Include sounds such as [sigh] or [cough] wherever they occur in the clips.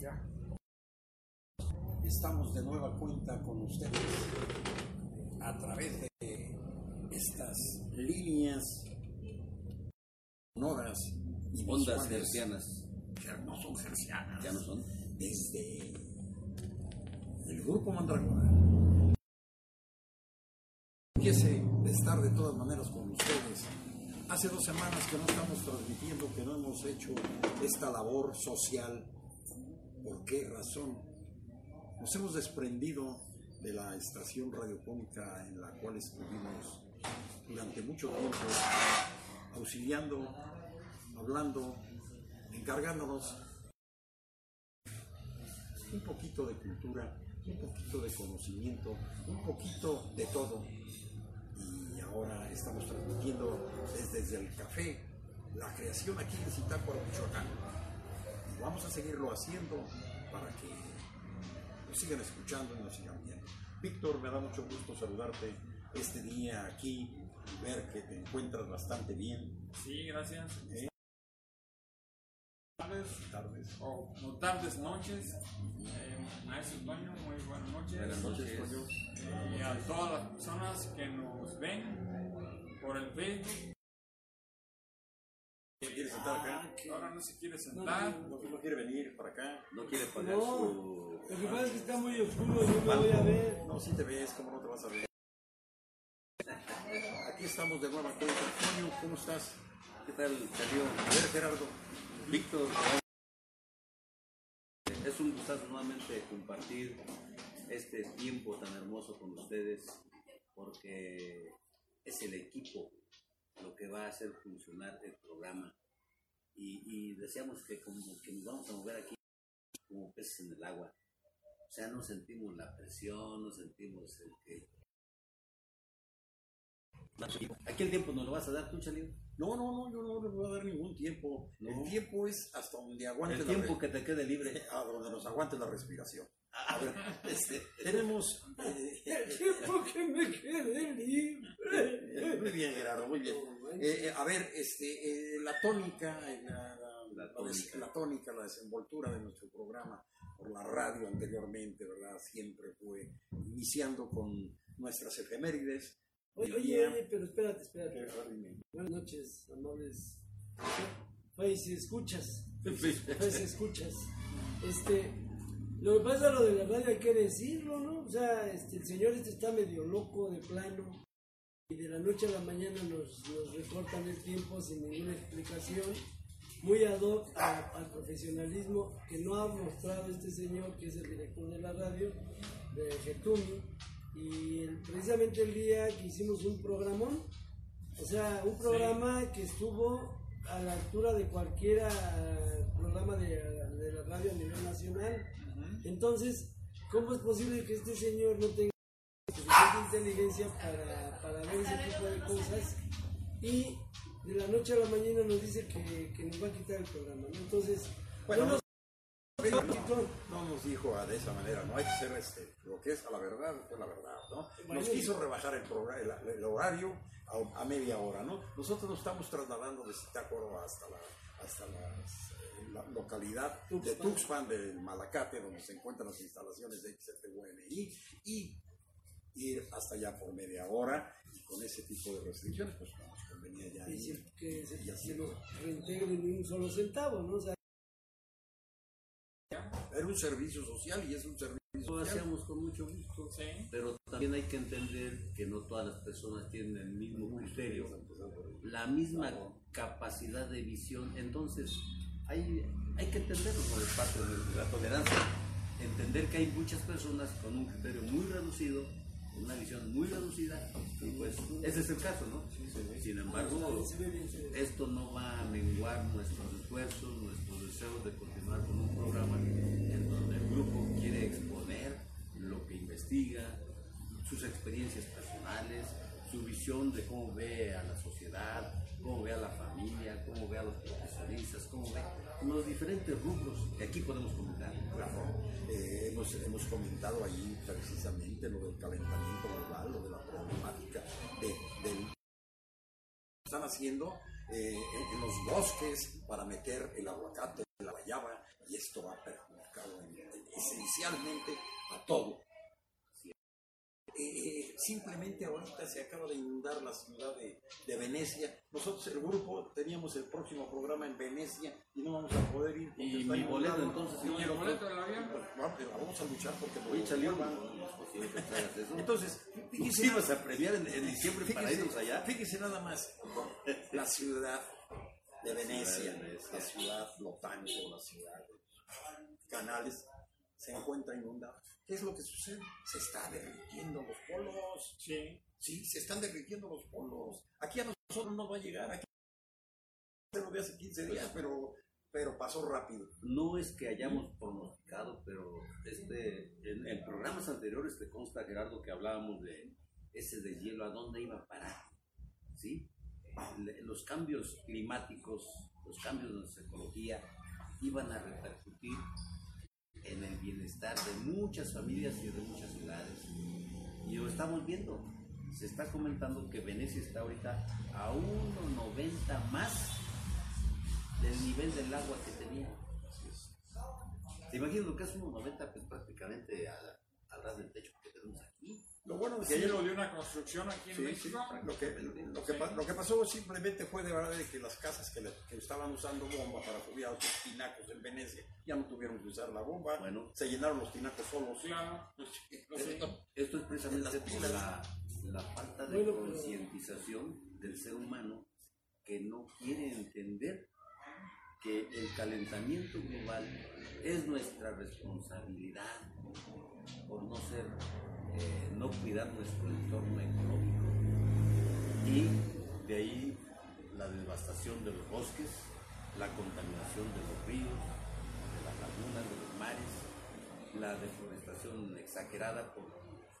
Ya. Estamos de nueva cuenta con ustedes a través de estas líneas sonoras y Ondas hercianas. que no son gercianas, Ya no son. desde el grupo Mandragora. De estar de todas maneras con ustedes. Hace dos semanas que no estamos transmitiendo, que no hemos hecho esta labor social. ¿Por qué razón? Nos hemos desprendido de la estación radiofónica en la cual estuvimos durante mucho tiempo auxiliando, hablando, encargándonos un poquito de cultura, un poquito de conocimiento, un poquito de todo. Y ahora estamos transmitiendo desde, el café la creación aquí en Zitácuaro, Michoacán. Vamos a seguirlo haciendo para que nos sigan escuchando y nos sigan viendo. Víctor, me da mucho gusto saludarte este día aquí y ver que te encuentras bastante bien. Sí, gracias. ¿eh? Tardes, Tardes. no tardes, noches. Eh, maestro Toño, muy buenas noches. Buenas noches. Toño. Y a todas las personas que nos ven por el Facebook. ¿Te quieres sentar acá? Ahora no se quiere sentar. No, no quiere venir para acá. No quiere pagar No. su. Lo que pasa es que está muy oscuro, yo me voy a ver. No, si te ves, ¿cómo no te vas a ver? Aquí estamos de nueva cuenta. Toño, ¿cómo estás? ¿Qué tal, Darío? A ver, Gerardo. Víctor. Es un gustazo nuevamente compartir este tiempo tan hermoso con ustedes porque es el equipo lo que va a hacer funcionar el programa y, deseamos que como que nos vamos a mover aquí como peces en el agua. O sea, no sentimos la presión, no sentimos el que... Aquí el tiempo nos lo vas a dar tú, Chalín. No, no, no, yo no le voy a dar ningún tiempo. No. El tiempo es hasta donde aguante El tiempo que te quede libre. [laughs] a donde nos aguante la respiración. A ver, este, Tenemos. eh, [laughs] El tiempo que me quede libre. muy bien, Gerardo, muy bien. Eh, eh, a ver, este, eh, la tónica, eh, la, tónica. la tónica, la desenvoltura de nuestro programa por la radio anteriormente, ¿verdad? Siempre fue iniciando con nuestras efemérides. Oye, oye, oye, pero espérate, espérate. Buenas noches, amables. Face escuchas. [laughs] Face escuchas. Este, lo que pasa lo de la radio hay que decirlo, ¿no? O sea, este, el señor este está medio loco de plano y de la noche a la mañana nos, nos recortan el tiempo sin ninguna explicación. Muy ad hoc a- al profesionalismo que no ha mostrado este señor, que es el director de la radio, de Getumi. Y el- precisamente el día que hicimos un programón, o sea, un programa que estuvo a la altura de cualquier programa de, de la radio a nivel nacional. Entonces, ¿cómo es posible que este señor no tenga suficiente inteligencia para, para ver ese tipo de cosas? Y de la noche a la mañana nos dice que, que nos va a quitar el programa. ¿no? Entonces, Bueno, no Pero no, no nos dijo ah, de esa manera, no hay que ser este, lo que es a la verdad, fue la verdad, ¿no? Nos quiso rebajar el, programa, el, el horario a, a media hora, ¿no? Nosotros nos estamos trasladando de Zitácuaro hasta la, hasta las, la localidad de Tuxpan. Tuxpan, del Malacate, donde se encuentran las instalaciones de XFUNI, y ir hasta allá por media hora, y con ese tipo de restricciones, pues no nos convenía ya decir ir. que se, Y así se no. nos reintegre ni un solo centavo, ¿no? O sea, Era un servicio social y es un servicio Lo hacemos con mucho gusto, Sí. pero también hay que entender que no todas las personas tienen el mismo criterio, la misma capacidad de visión. Entonces, hay, hay que entenderlo por parte de la tolerancia. Entender que hay muchas personas con un criterio muy reducido, con una visión muy reducida, y pues ese es el caso, ¿no? Sin embargo, ve bien. esto no va a menguar nuestros esfuerzos, nuestros deseos de continuar con un programa en donde el grupo quiere exponer lo que investiga, sus experiencias personales, su visión de cómo ve a la sociedad, cómo ve a la familia, cómo ve a los profesionistas, cómo ve los diferentes rubros que aquí podemos comentar. Claro, eh, hemos, hemos comentado ahí precisamente lo del calentamiento global, lo de la problemática de, del están haciendo eh, en, en los bosques para meter el aguacate, la guayaba, y esto va a perjudicar enfocado en- esencialmente a todo. Eh, simplemente ahorita se acaba de inundar la ciudad de, de Venecia. Nosotros, el grupo, teníamos el próximo programa en Venecia y no vamos a poder ir. Y mi boleto, entonces, ¿Y el boleto del avión? Pues, vamos, a luchar porque eso. Entonces, ¿Tú ibas a premiar en, en diciembre para Fíjese, irnos allá? fíjese nada más, la ciudad de Venecia, la ciudad Lotango, la ciudad de Canales, se encuentra inundada. ¿Qué es lo que sucede? Se está derritiendo los polos. Sí. Sí, se están derritiendo los polos. Aquí a nosotros no va a llegar. Aquí se lo de hace 15 días, pero, pero pasó rápido. No es que hayamos pronosticado, pero este, en, en programas anteriores te consta, Gerardo, que hablábamos de ese deshielo, a dónde iba a parar. ¿Sí? Los cambios climáticos, los cambios de nuestra ecología, iban a repercutir en el bienestar de muchas familias y de muchas ciudades. Y lo estamos viendo. Se está comentando que Venecia está ahorita a 1,90 más del nivel del agua que tenía. ¿Te imaginas lo que es 1,90? Pues prácticamente a, a ras del techo. Lo bueno es Que que lo de una construcción aquí en Sí, sí. México. Lo que, lo, que, pa- lo que pasó simplemente fue de verdad de que las casas que, le- que estaban usando bomba para subir a otros tinacos en Venecia ya no tuvieron que usar la bomba. Bueno. Se llenaron los tinacos solos. Claro. Esto, esto es precisamente por la, la falta de Bueno, concientización del ser humano que no quiere entender que el calentamiento global es nuestra responsabilidad por no ser, eh, no cuidar nuestro entorno económico. Y de ahí la devastación de los bosques, la contaminación de los ríos, de las lagunas, de los mares, la deforestación exagerada por,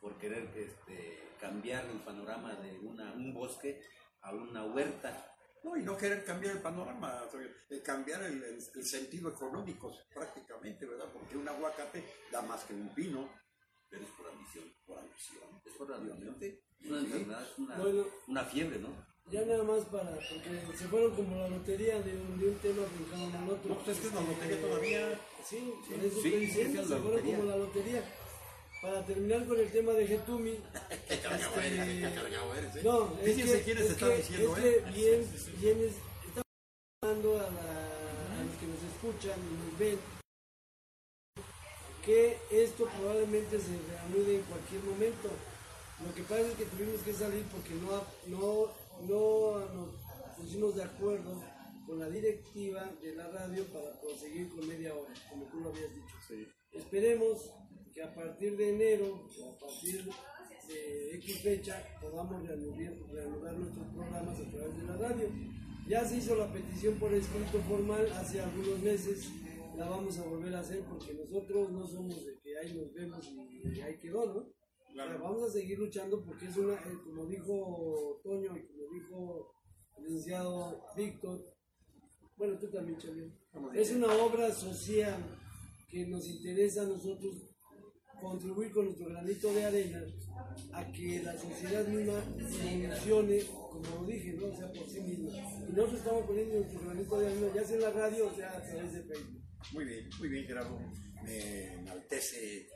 por querer este, cambiar el panorama de un bosque a una huerta. No, y no querer cambiar el panorama, eh, cambiar el, el- el sentido económico prácticamente, ¿verdad? Porque un aguacate da más que un pino. Pero es por ambición. Por ambición. Es por. Es una enfermedad, es una, Bueno. una fiebre, ¿no? Ya nada más para, porque se fueron como la lotería de un, de un tema brincaron al otro. No, pues es que es la lotería todavía. Sí, por eso Sí, estoy sí, diciendo, sí, se fueron lotería. como la lotería. Para terminar con el tema de Getumi, [laughs] Qué cargado eres, qué cargado eres, ¿eh? no, es Fíjense que, quiénes es están que- diciendo, es ¿eh? que bien, bien es- estamos hablando a, la- a los que nos escuchan y nos ven que esto probablemente se reanude en cualquier momento. Lo que pasa es que tuvimos que salir porque no, no, no nos pusimos de acuerdo con la directiva de la radio para proseguir con media hora, como tú lo habías dicho. Esperemos que a partir de enero o a partir de X fecha podamos reanudar, reanudar nuestros programas a través de la radio. Ya se hizo la petición por escrito formal hace algunos meses, la vamos a volver a hacer porque nosotros no somos de que ahí nos vemos y ahí quedó, ¿no? O sea, vamos a seguir luchando porque es una, eh, como dijo Toño y como dijo el licenciado Víctor, bueno, tú también, Chalín, es una obra social que nos interesa a nosotros contribuir con nuestro granito de arena a que la sociedad misma evolucione, como lo dije, ¿no? O sea, por sí misma. Y nosotros estamos poniendo nuestro granito de arena, ya sea en la radio o sea a través de Facebook. Muy bien, muy bien, Gerardo. Me enaltece,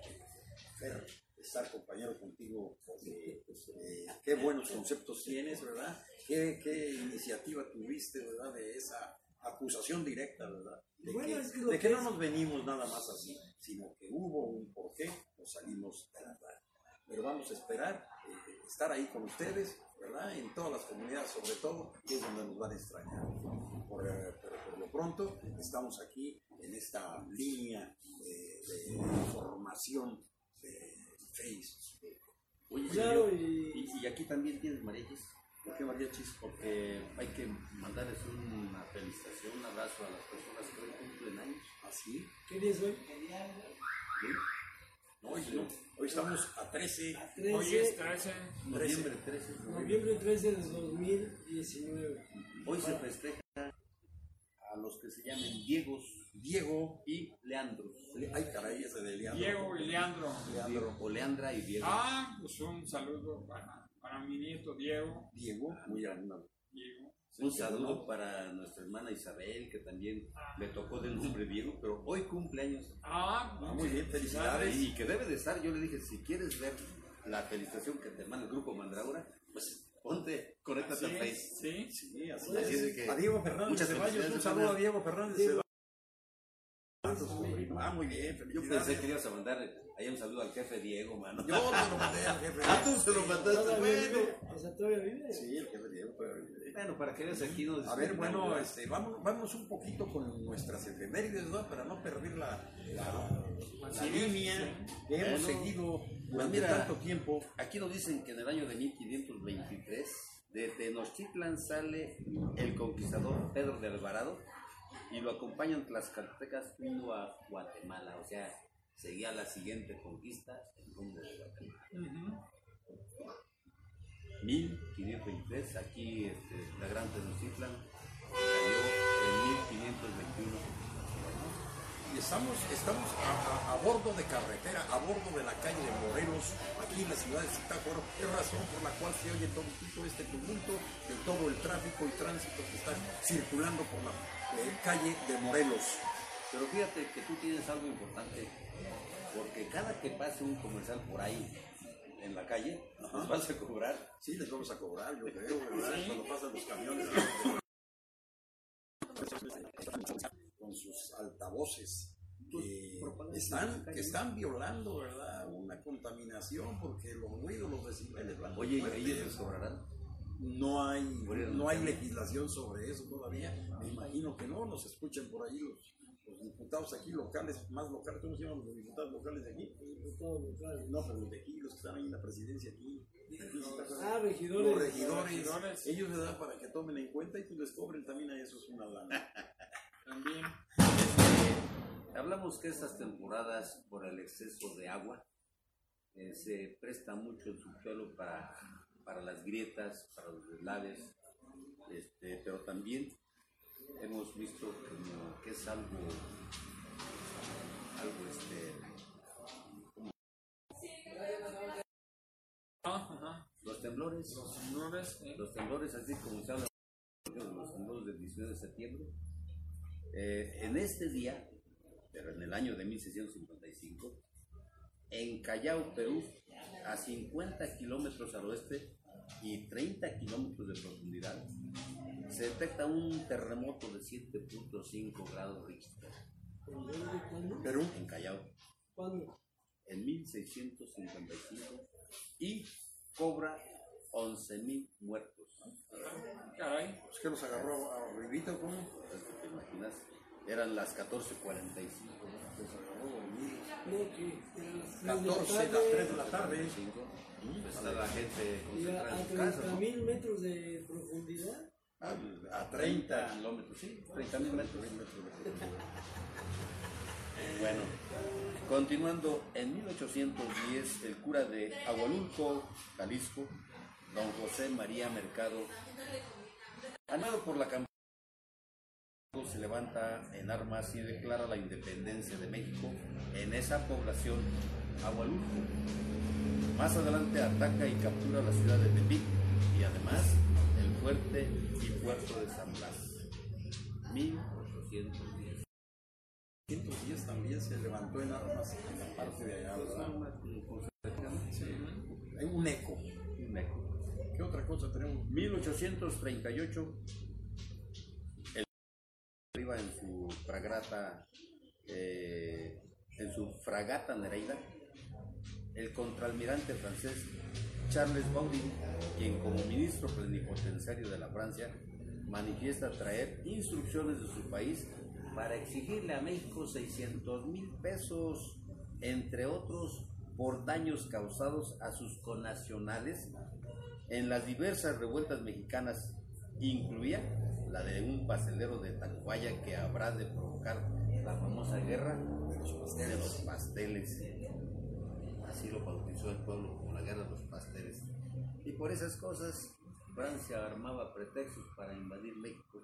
Fer, estar compañero contigo, pues, eh, qué buenos conceptos tienes, ¿verdad? Qué, qué iniciativa tuviste, ¿verdad? De esa acusación directa, ¿verdad? De, Bueno, que, es que de que que no nos venimos nada más así, sino que hubo un porqué, nos salimos de la. Pero vamos a esperar eh, estar ahí con ustedes, ¿verdad? En todas las comunidades, sobre todo, que es donde nos van a extrañar. Por, eh, pero por lo pronto, estamos aquí en esta línea eh, de información de Facebook. Oye, Claro, y- y, y aquí también tienes mariachis. ¿Por qué mariachis? Porque hay que mandarles una felicitación, un abrazo a las personas que hoy cumplen años. ¿Así? ¿Qué día es hoy? Hoy, no. Hoy estamos a 13. Hoy es 13, 13. Noviembre 13. noviembre 13 de 2019. Hoy se festeja a los que se llamen Diegos Diego. y Leandros. Ay, caray, ese de Leandro. Diego y Leandro. Leandro. O Leandra y Diego. Ah, pues un saludo para, para mi nieto Diego. Diego, muy animado. Diego. Un saludo para nuestra hermana Isabel, que también le tocó del nombre Diego, pero hoy cumpleaños. Ah, Ah, muy bien, felicidades. Y que debe de estar, yo le dije, si quieres ver la felicitación que te manda el grupo Mandragora, pues ponte, conéctate Así a es, Face. sí. Sí, así Así es. es de que- a Diego Fernández Ceballos, un saludo a Diego Fernández Ah, muy bien, Yo pensé que ibas a mandar ahí un saludo al jefe Diego, mano. Yo se lo mandé al jefe. Ah, tú se lo mandaste, ¿Todavía bueno. vive? O sea, ¿todavía vive? Sí, el jefe Diego. pero- Bueno, para que veas aquí nos A ver, bueno, este, vamos, vamos un poquito con nuestras efemérides, ¿no? Para no perder la, la, la línea que hemos Bueno, seguido durante pues mira, tanto tiempo. Aquí nos dicen que en el año de 1523 de Tenochtitlan sale el conquistador Pedro de Alvarado y lo acompañan tlaxcaltecas rumbo a Guatemala, o sea, seguía la siguiente conquista en rumbo de Guatemala. 1523, aquí este, la gran Tenochtitlan cayó en 1521. Y estamos, estamos a, a- a bordo de carretera, a bordo de la calle de Morelos, aquí en la ciudad de Zitácuaro. Es razón por la cual se oye todo, este tumulto de todo el tráfico y tránsito que está circulando por la eh, calle de Morelos. Pero fíjate que tú tienes algo importante, porque cada que pase un comercial por ahí en la calle, nos vas a cobrar. Sí, les vamos a cobrar, yo creo, ¿verdad? Cuando pasan los camiones. [laughs] Con sus altavoces. Que están, que están violando, ¿verdad? Una contaminación porque los ruidos, los decibeles van Oye, fuertes. ellos cobrarán. No hay, no hay legislación sobre eso todavía. Me imagino que no, nos escuchan por ahí los, los diputados aquí locales, más locales, ¿cómo se llaman los diputados locales de aquí? No, pero los de aquí, los que están ahí en la presidencia aquí. Ah, regidores. Los regidores, ellos le dan para que tomen en cuenta y pues les cobren también a esos una lana. [laughs] También. Hablamos que estas temporadas, por el exceso de agua, eh, se presta mucho el subsuelo para, para las grietas, para los deslaves, este, pero también hemos visto como que es algo, algo este, Ah, los temblores, Los temblores, los temblores así como se habla de los temblores del 19 de septiembre. Eh, en este día, pero en el año de 1655, en Callao, Perú, a 50 kilómetros al oeste y 30 kilómetros de profundidad, se detecta un terremoto de 7.5 grados Richter. Perú, en Callao ¿Cuándo? en 1655 y cobra 11.000 muertos. Caray. es que los agarró arribita, ¿cómo? Es que te imaginas, eran las 14.45. Los agarró dormidos. No, que eran las 14, las 3 de la tarde. Pues está la gente a, concentrada a en su casa, 30 ¿no? mil metros de profundidad. A, a 30 30 kilómetros, sí, 30 mil metros. Bueno, continuando, en 1810 el cura de Agualulco, Jalisco, don José María Mercado, animado por la campaña, se levanta en armas y declara la independencia de México en esa población, Agualulco. Más adelante ataca y captura la ciudad de Tepic y además el fuerte y puerto de San Blas. 1810. 110 también se levantó en armas en la parte de allá, ¿verdad? Sí. Hay un eco. ¿Qué otra cosa tenemos? 1838, el en su fragata, eh, en su fragata Nereida, el contraalmirante francés Charles Baudin, quien como ministro plenipotenciario de la Francia manifiesta traer instrucciones de su país para exigirle a México 600 mil pesos, entre otros, por daños causados a sus connacionales en las diversas revueltas mexicanas incluía la de un pastelero de Tacubaya que habrá de provocar la famosa guerra de los pasteles. Así lo bautizó el pueblo como la guerra de los pasteles. Y por esas cosas Francia armaba pretextos para invadir México.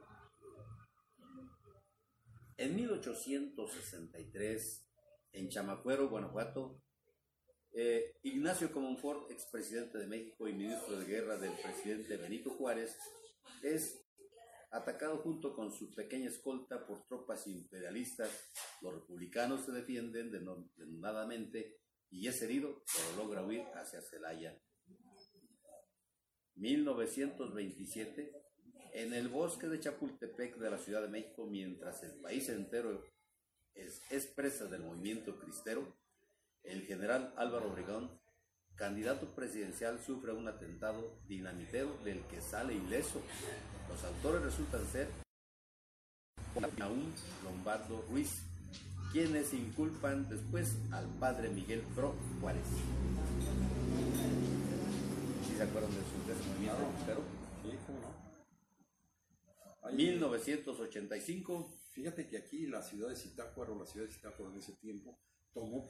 En 1863, en Chamacuero, Guanajuato, eh, Ignacio Comonfort, expresidente de México y ministro de guerra del presidente Benito Juárez, es Atacado junto con su pequeña escolta por tropas imperialistas, los republicanos se defienden denodadamente y es herido, pero logra huir hacia Celaya. 1927, en el bosque de Chapultepec de la Ciudad de México, mientras el país entero es, es presa del movimiento cristero, el general Álvaro Obregón, candidato presidencial, sufre un atentado dinamitero del que sale ileso. Los autores resultan ser aún Lombardo Ruiz, quienes inculpan después al padre Miguel Pro Juárez. ¿Sí se acuerdan de su, de ese movimiento cristero? Sí, cómo no. Ahí- 1985, Fíjate que aquí la ciudad de Zitácuaro, la ciudad de Zitácuaro en ese tiempo, tomó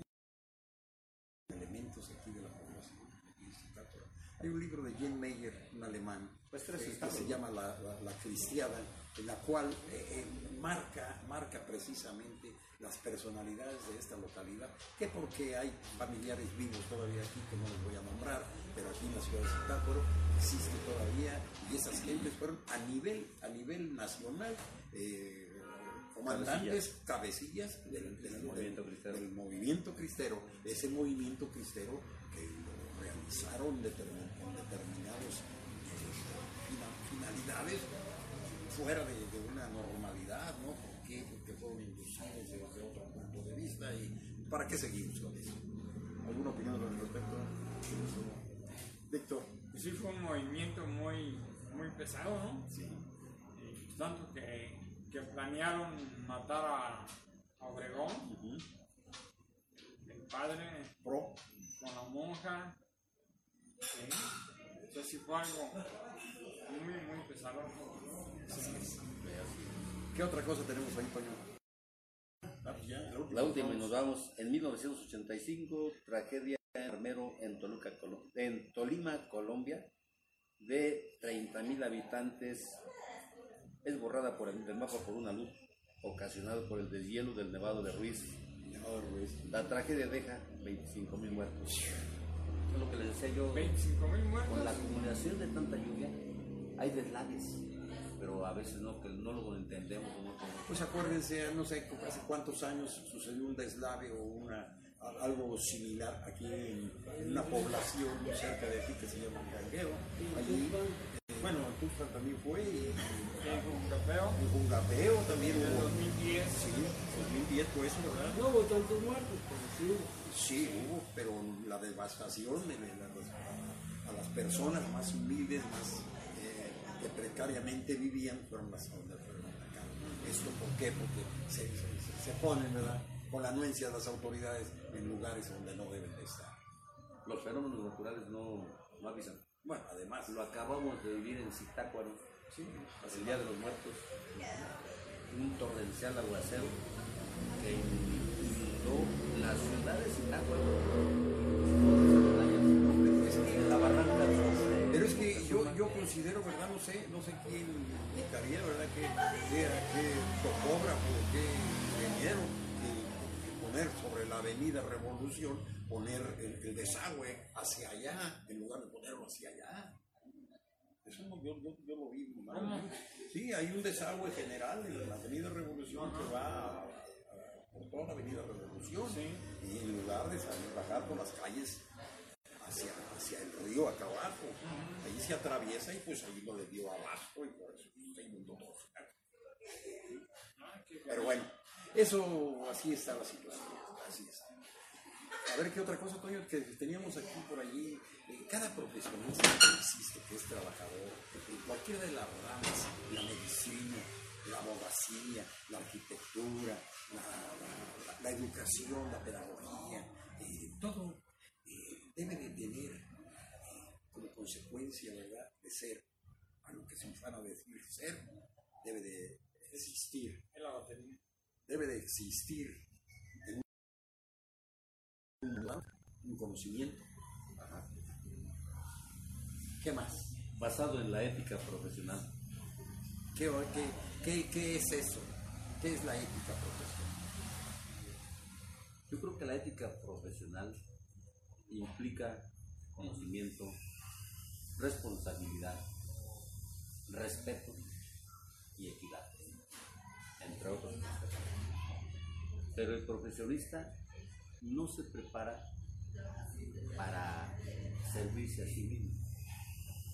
elementos aquí de la población de Zitácuaro. Hay un libro de Jane Meyer, un alemán, Pues tres eh, que se llama La, la- La Cristiada, en la cual eh, eh, marca, marca precisamente las personalidades de esta localidad, que porque hay familiares vivos todavía aquí, que no les voy a nombrar, pero aquí en la ciudad de Zitácuaro existe todavía, y esas gentes fueron a nivel, a nivel nacional, eh, comandantes, cabecillas del, del- movimiento del- cristero. del movimiento cristero, ese movimiento cristero que lo realizaron determin- con determinados finalidades fuera de, de una normalidad, ¿no? ¿Por qué? Porque fueron inducidos desde otro punto de vista y ¿para qué seguimos con eso? ¿Alguna opinión al respecto? Víctor. Pues sí fue un movimiento muy, muy pesado, ¿no? Sí. Y tanto que, que planearon matar a, a Obregón, el padre, Pro. con la monja. Sí. Entonces sí fue algo muy, muy pesado. ¿Qué otra cosa tenemos ahí, Toño? Ah, pues ya, La última y nos vamos. En 1985, tragedia armero en, Toluca, Colo- en Tolima, Colombia, de 30.000 habitantes, es borrada por el mapa por una luz ocasionada por el deshielo del Nevado de Ruiz. La tragedia deja 25.000 muertos. Es lo que les decía yo. 25 mil muertos. Con la acumulación de tanta lluvia, hay deslaves, pero a veces no, que no lo entendemos. no. Pues acuérdense, no sé hace cuántos años sucedió un deslave o una algo similar aquí en, en una población muy cerca de aquí que se llama Gangueo. Allí, eh, bueno, en Tuxpan también fue y un Jungapeo también En el hubo. 2010. Sí, 2010 fue eso, ¿verdad? No hubo tantos muertos, pero sí hubo. Sí, hubo, pero la devastación a, a las personas más humildes, más eh, que precariamente vivían, fueron las donde fueron atacadas. ¿Esto por qué? Porque se, se- se ponen, ¿verdad? Con la anuencia de las autoridades en lugares donde no deben de estar. Los fenómenos naturales no, no avisan. Bueno, además, Lo acabamos de vivir en Zitácuaro, sí, el Día de los Muertos, un torrencial aguacero que inundó la ciudad de Zitácuaro. La barranca de- Pero es que yo, yo considero, ¿verdad? No sé, no sé quién indicaría, ¿verdad? Que qué, qué topógrafo, qué ingeniero que, que poner sobre la avenida Revolución, poner el, el desagüe hacia allá, en lugar de ponerlo hacia allá. Eso no, yo, yo, yo lo vi mal. Sí, hay un desagüe general en la avenida Revolución que va por toda la avenida Revolución. Sí. Y en lugar de salir, bajar por las calles hacia, hacia el río acá abajo. Ahí se atraviesa y pues ahí lo le dio abajo y por eso se inundó todo. Pero bueno, eso así está la situación. Así está. A ver qué otra cosa, Toño, que teníamos aquí por allí. Eh, cada profesionista que existe, que es trabajador, en cualquiera de las ramas, la medicina, la abogacía, la arquitectura, la, la- la- la educación, la pedagogía, eh, todo eh, debe de tener eh, como consecuencia, ¿verdad?, de ser, a lo que se van a decir ser, debe de existir, debe de existir en un conocimiento. Ajá. ¿Qué más? basado en la ética profesional. ¿Qué, qué, qué, qué es eso? ¿Qué es la ética profesional? Yo creo que la ética profesional implica conocimiento, responsabilidad, respeto, y equidad, entre otros aspectos. Pero el profesionista no se prepara para servirse a sí mismo.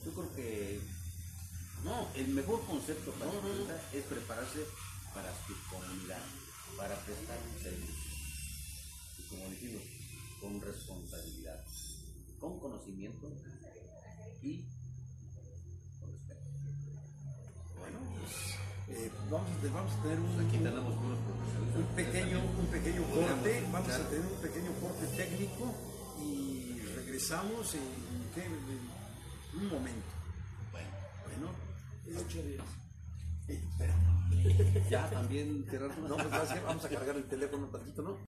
Yo creo que no, el mejor concepto para el profesionista es prepararse para su comunidad, para prestar un servicio. Como dijimos, con responsabilidad, con conocimiento y con respeto. Bueno, pues eh, vamos, vamos a tener un, Aquí tenemos un pequeño, un pequeño corte, vamos a tener un pequeño corte técnico y regresamos en, ¿qué? en un momento. Bueno, Bueno, Ocho días. eh, ya también. No, pues vamos a cargar el teléfono tantito, ¿no?